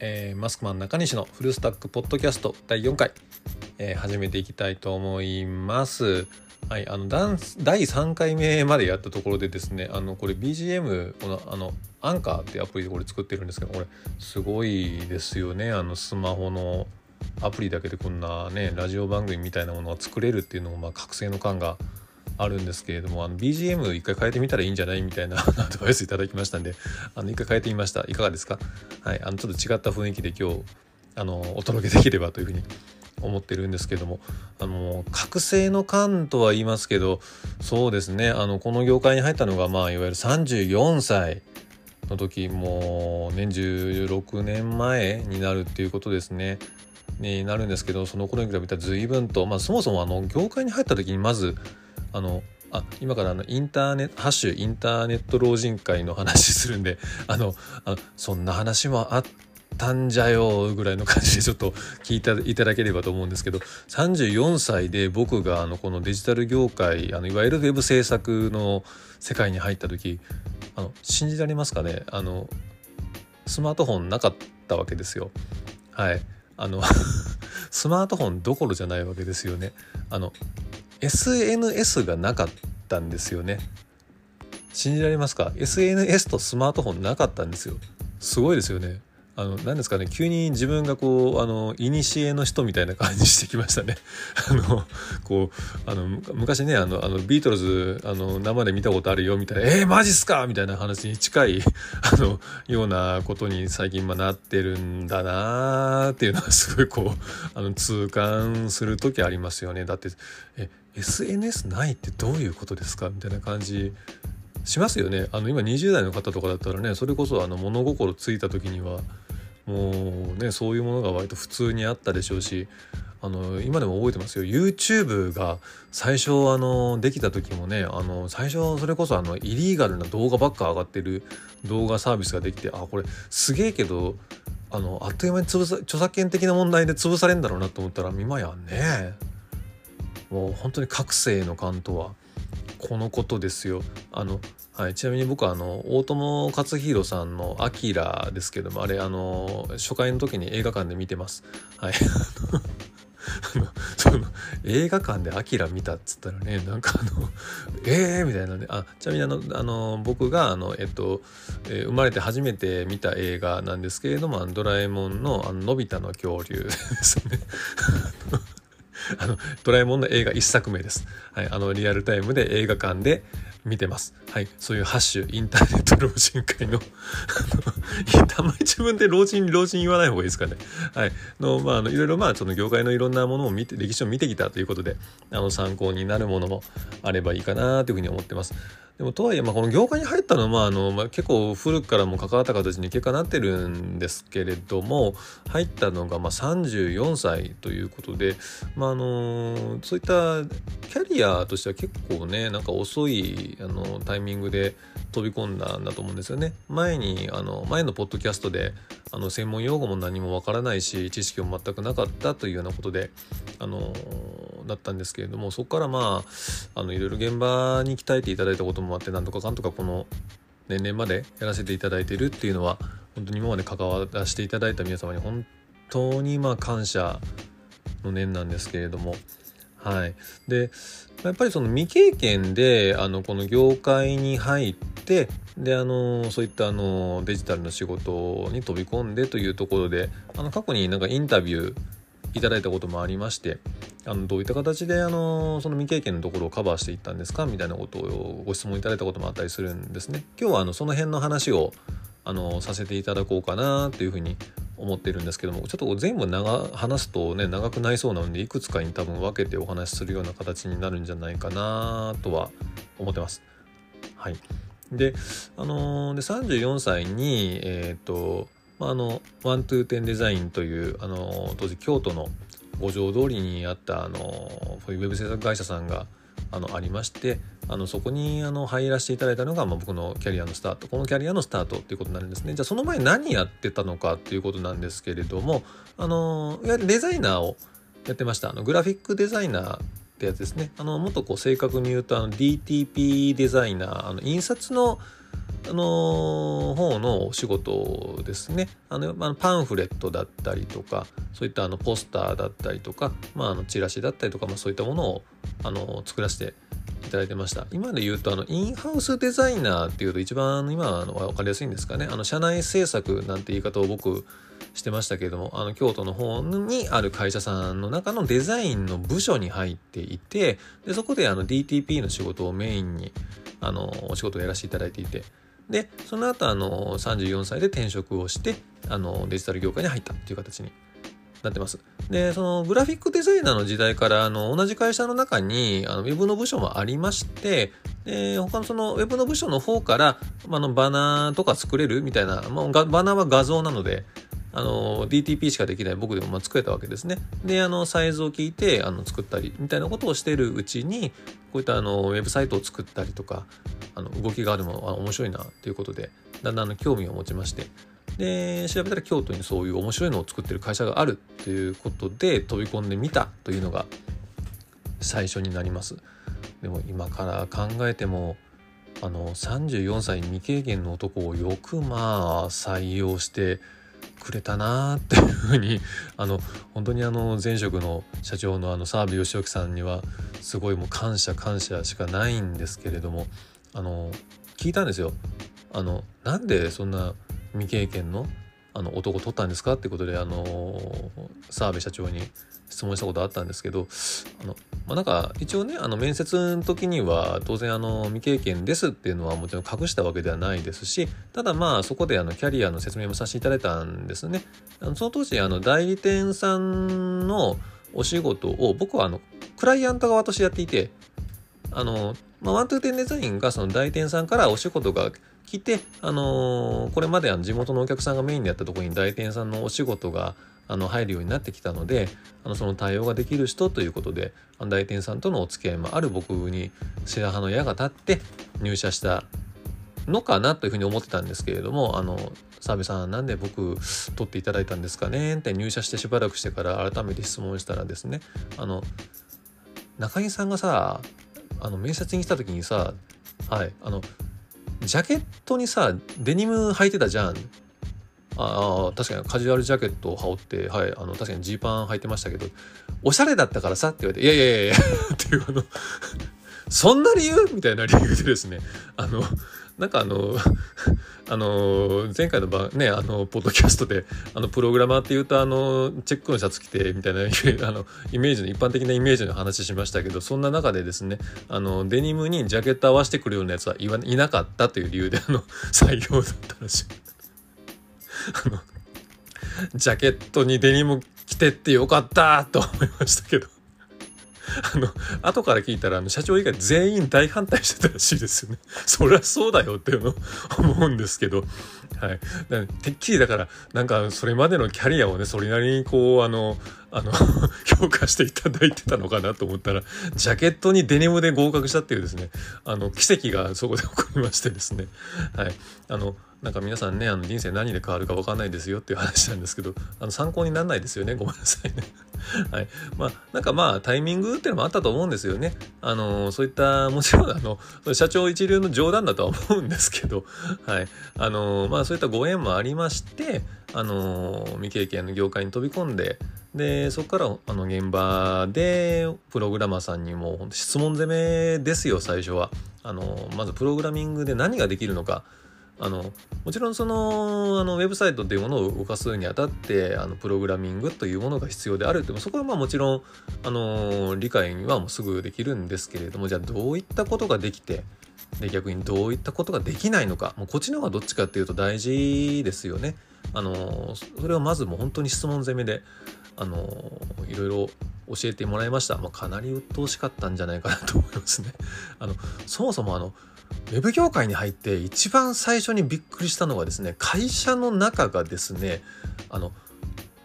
えー、マスクマン中西のフルスタックポッドキャスト第4回、えー、始めていきたいと思います。はい、あの第3回目までやったところでですねあのこれ BGM このあのアンカーってアプリでこれ作ってるんですけどこれすごいですよねあのスマホのアプリだけでこんなねラジオ番組みたいなものが作れるっていうのもまあ覚醒の感があるんですけれども BGM 一回変えてみたらいいんじゃないみたいな アドバイスいただきましたんであの一回変えてみましたいかがですか？はいあのちょっと違った雰囲気で今日あのお届けできればというふうに思ってるんですけどもあの覚醒の感とは言いますけどそうですねあのこの業界に入ったのがまあいわゆる34歳の時もう年16年前になるっていうことですね。になるんですけどその頃に比べたら随分と、まあ、そもそもあの業界に入った時にまずあのあ今からあのインターネットハッシュインターネット老人会の話するんで あのあそんな話もあったんじゃよぐらいの感じでちょっと聞いていただければと思うんですけど34歳で僕があのこのデジタル業界あのいわゆるウェブ制作の世界に入った時あの信じられますかね？あのスマートフォンなかったわけですよ。はいあの スマートフォンどころじゃないわけですよね。あの SNS がなかったんですよね。信じられますか ?SNS とスマートフォンなかったんですよ。すごいですよね。あの何ですかね急に自分がこうあの古の人みたいな感じしてきましたね。あのこうあの昔ねあのあのビートルズあの生で見たことあるよみたいな「えー、マジっすか!」みたいな話に近い あのようなことに最近まなってるんだなーっていうのはすごいこうあの痛感する時ありますよね。だってえ SNS ないってどういうことですか？みたいな感じしますよね。あの今20代の方とかだったらねそれこそあの物心ついた時にはもうねそういうものが割と普通にあったでしょうしあの今でも覚えてますよ YouTube が最初あのできた時もねあの最初それこそあのイリーガルな動画ばっか上がってる動画サービスができてあこれすげえけどあのあっという間に潰さ著作権的な問題で潰されるんだろうなと思ったら今やねもう本当に覚醒の感とはこのことですよ。あのはい、ちなみに僕はあの大友克洋さんの「アキラですけどもあれあの初回の時に映画館で見てます。はい その映画館で「アキラ見たっつったらねなんかあの「ええー!」みたいなねあちなみにあのあの僕があの、えっとえー、生まれて初めて見た映画なんですけれども「ドラえもんのあののび太の恐竜」ですね。あの、ドラえもんの映画一作目です。はい、あの、リアルタイムで映画館で見てます。はい、そういうハッシュ、インターネット老人会の たまに自分で老人、老人言わない方がいいですかね。はい、の、まあ、あの、いろいろ、まあ、その業界のいろんなものを見て、歴史を見てきたということで、あの、参考になるものもあればいいかなというふうに思ってます。でもとはいえ、まあ、この業界に入ったのは、まああのまあ、結構古くからも関わった形に結果なってるんですけれども入ったのがまあ34歳ということで、まあ、あのそういったキャリアとしては結構ねなんか遅いあのタイミングで飛び込んだんだと思うんですよね。前にあの前のポッドキャストであの専門用語も何もわからないし知識も全くなかったというようなことであのだったんですけれどもそこからまああのいろいろ現場に鍛えていただいたこともあってなんとかかんとかこの年齢までやらせていただいているっていうのは本当に今まで関わらせていただいた皆様に本当にまあ感謝の念なんですけれども。はい、でやっぱりその未経験であのこの業界に入ってであのそういったあのデジタルの仕事に飛び込んでというところであの過去になんかインタビューいただいたこともありましてあのどういった形であのその未経験のところをカバーしていったんですか？みたいなことをご質問いただいたこともあったりするんですね。今日はあのその辺の話をあのさせていただこうかなというふうに思ってるんですけどもちょっと全部長話すとね長くなりそうなのでいくつかに多分分けてお話しするような形になるんじゃないかなとは思ってます。はい、で,、あのー、で34歳に、えーとまあ、あのワントゥーテンデザインというあの当時京都の五条通りにあったあのそういうウェブ制作会社さんがあのありましてあのそこにあの入らせていただいたのが、まあ、僕のキャリアのスタート。このキャリアのスタートっていうことになるんですね。じゃあその前何やってたのかっていうことなんですけれどもあのいわゆるデザイナーをやってました。あのグラフィックデザイナーってやつですね。あのもっとこう正確に言うとあの DTP デザイナー。あの印刷のあの方のお仕事ですね。あの、まあ、パンフレットだったりとかそういったあのポスターだったりとか、まあ、あのチラシだったりとか、まあ、そういったものをあの作らせていただいてました。今で言うとあのインハウスデザイナーっていうと一番今は分かりやすいんですかね。あの社内制作なんて言い方を僕してましたけれどもあの京都の方にある会社さんの中のデザインの部署に入っていてでそこであの DTP の仕事をメインにあのお仕事をやらせていただいていてでその後あの34歳で転職をしてあのデジタル業界に入ったっていう形になってます。で、そのグラフィックデザイナーの時代からあの同じ会社の中にあのウェブの部署もありまして、で、他のそのウェブの部署の方からまあのバナーとか作れるみたいな、まあ、バナーは画像なので、あの DTP しかできない僕でもま作れたわけですね。であのサイズを聞いてあの作ったりみたいなことをしてるうちにこういったあのウェブサイトを作ったりとかあの動きがあるものは面白いなということでだんだん興味を持ちましてで調べたら京都にそういう面白いのを作ってる会社があるということで飛び込んでみたというのが最初になります。でも今から考えてもあの34歳未経験の男をよくまあ採用してくれたなっていうふうにあの本当にあの前職の社長のあの澤部義之さんにはすごいもう感謝感謝しかないんですけれどもあの聞いたんですよ。あのなんでそんな未経験のあの男取ったんですかってことであの澤部社長に質問したことあったんですけどあの、まあ、なんか一応ねあの面接の時には当然あの未経験ですっていうのはもちろん隠したわけではないですしただまあそこであのキャリアの説明もさせていただいたんですね。あのその当時あの代理店さんのお仕事を僕はあのクライアント側としてやっていてあの、まあ、ワントゥーテンデザインがその代理店さんからお仕事が来て、あのー、これまであの地元のお客さんがメインでやったところに代理店さんのお仕事があの入るようになってきたのであのその対応ができる人ということで代店さんとのお付き合いもある僕に白羽の矢が立って入社したのかなというふうに思ってたんですけれどもあの澤部さんなんで僕取っていただいたんですかねって入社してしばらくしてから改めて質問したらですねあの中井さんがさあの面接に来た時にさはいあのジャケットにさデニム履いてたじゃん。ああ確かにカジュアルジャケットを羽織ってはいあの確かにジーパン履いてましたけどおしゃれだったからさって言われて「いやいやいやいや」っていうあのそんな理由みたいな理由でですねあのなんかあのあの前回の番ねあのポッドキャストであのプログラマーっていうとあのチェックのシャツ着てみたいな あのイメージの一般的なイメージの話しましたけどそんな中でですねあのデニムにジャケット合わせてくるようなやつはいなかったという理由であの採用だったらしい。あ のジャケットにデニム着てってよかったと思いましたけど あの、後から聞いたら、あの、社長以外全員大反対してたらしいですよね。そりゃそうだよっていうのを思うんですけど、はい。てっきりだから、なんか、それまでのキャリアをね、それなりにこう、あの、あの 評価していただいてたのかなと思ったら、ジャケットにデニムで合格したっていうですね、あの、奇跡がそこで起こりましてですね、はい。あの、なんか皆さんねあの人生何で変わるか分かんないですよっていう話なんですけどあの参考にならないですよね。ごめんなさいね。はい。まあなんかまあタイミングっていうのもあったと思うんですよね。あのそういったもちろんあの社長一流の冗談だとは思うんですけどはい。あのまあそういったご縁もありましてあの未経験の業界に飛び込んででそこからあの現場でプログラマーさんにも質問攻めですよ最初は。あのまずプログラミングで何ができるのか。あのもちろんそのあのウェブサイトっていうものを動かすにあたってあのプログラミングというものが必要であるってそこはまあもちろんあの理解はもうすぐできるんですけれどもじゃあどういったことができてで逆にどういったことができないのかもうこっちの方がどっちかっていうと大事ですよね。あのそれをまずもう本当に質問攻めであのいろいろ教えてもらいました、まあ、かなり鬱陶しかったんじゃないかなと思いますね。あのそもそもあのウェブ業界に入って一番最初にびっくりしたのはですね会社の中がですねあの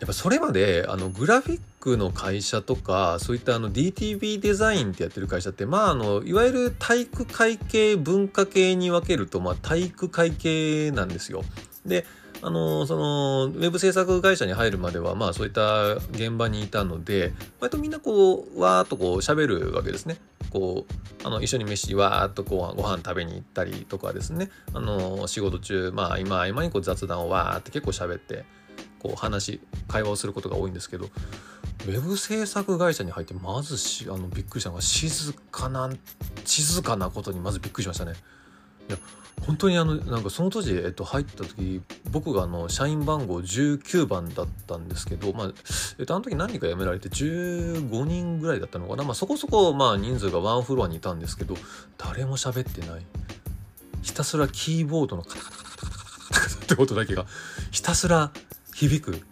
やっぱそれまであのグラフィックの会社とかそういったあの DTV デザインってやってる会社ってまああのいわゆる体育会系文化系に分けるとまあ体育会系なんですよ。であのそのウェブ制作会社に入るまではまあそういった現場にいたので割とみんなこうわーっとこう喋るわけですね。こうあの一緒に飯わーっとこうご飯食べに行ったりとかですねあの仕事中まあ今合間にこう雑談をわーって結構喋ってこう話会話をすることが多いんですけどウェブ制作会社に入ってまずしあのびっくりしたのが静かな静かなことにまずびっくりしましたね。いや本当にあのなんかその当時、えっと、入った時僕があの社員番号19番だったんですけど、まあえっと、あの時何人か辞められて15人ぐらいだったのかな、まあ、そこそこまあ人数がワンフロアにいたんですけど誰も喋ってない。ひたすらキーボードのカタカタカタカタカタカタってことだけがひたすら響く。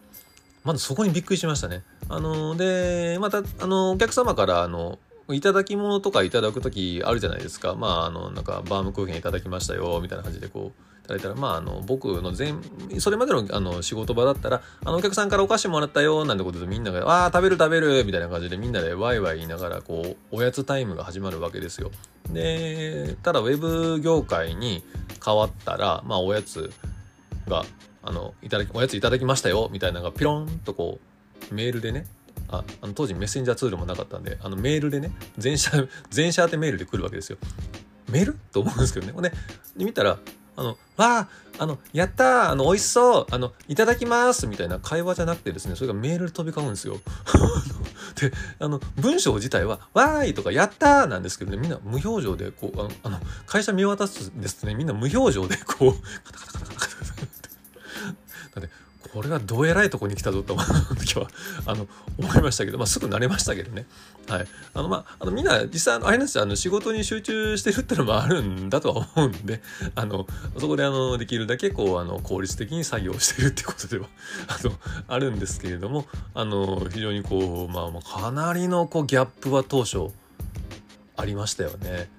まずそこにびっくりしましたね。あのでまたあのお客様からあのいただき物とかいただく時あるじゃないですか。まあ、あの、なんか、バームクーヘンいただきましたよ、みたいな感じでこう、いただいたら、まあ、あの、僕の全、それまでのあの仕事場だったら、あの、お客さんからお菓子もらったよ、なんてことでみんなが、わあ、食べる食べる、みたいな感じでみんなでワイワイ言いながら、こう、おやつタイムが始まるわけですよ。で、ただ、ウェブ業界に変わったら、まあ、おやつが、あの、いただき、おやついただきましたよ、みたいなのがピロンとこう、メールでね、ああの当時メッセンジャーツールもなかったんであのメールでね全社 全社宛てメールで来るわけですよ。メール？と思うんですけどね。ねで見たらあの、わあ、あの、やったあの、美味しそうあの、いただきますみたいな会話じゃなくてですね、それがメールで飛び交うんですよ。で、あの、文章自体は、わーいとか、やったなんですけどね、みんな無表情で、こう、あの、あの会社見渡すんですね、みんな無表情で、こう、カタカタカタカタ。だって、これはどえらいとこに来たぞと思う時はあの思いましたけど、まあ、すぐ慣れましたけどね。はい。あの、まあ、あのみんな実際、あの、あれなんですよ、あの、仕事に集中してるってのもあるんだとは思うんで、あの、そこで、あの、できるだけ、こう、あの、効率的に作業してるってことでは、あの、あるんですけれども、あの、非常にこう、まあ、かなりの、こう、ギャップは当初、ありましたよね。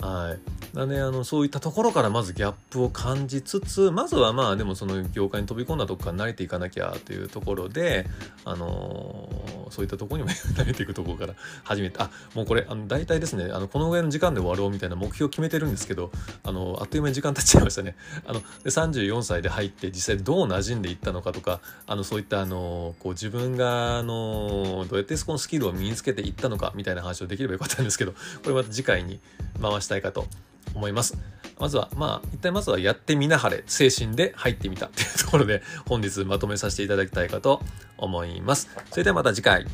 はい。だね、あのそういったところからまずギャップを感じつつまずはまあでもその業界に飛び込んだとこから慣れていかなきゃというところで、あのー、そういったところにも慣れていくところから 始めてあもうこれあの大体ですねあのこのぐらいの時間で終わろうみたいな目標を決めてるんですけどあのあっという間に時間経っちゃいましたね。あので34歳で入って実際どう馴染んでいったのかとかあのそういったあのこう自分があのどうやってそこのスキルを身につけていったのかみたいな話をできればよかったんですけどこれまた次回に回したいかと思います。まずは、まあ、一体まずはやってみなはれ、精神で入ってみたっていうところで、本日まとめさせていただきたいかと思います。それではまた次回。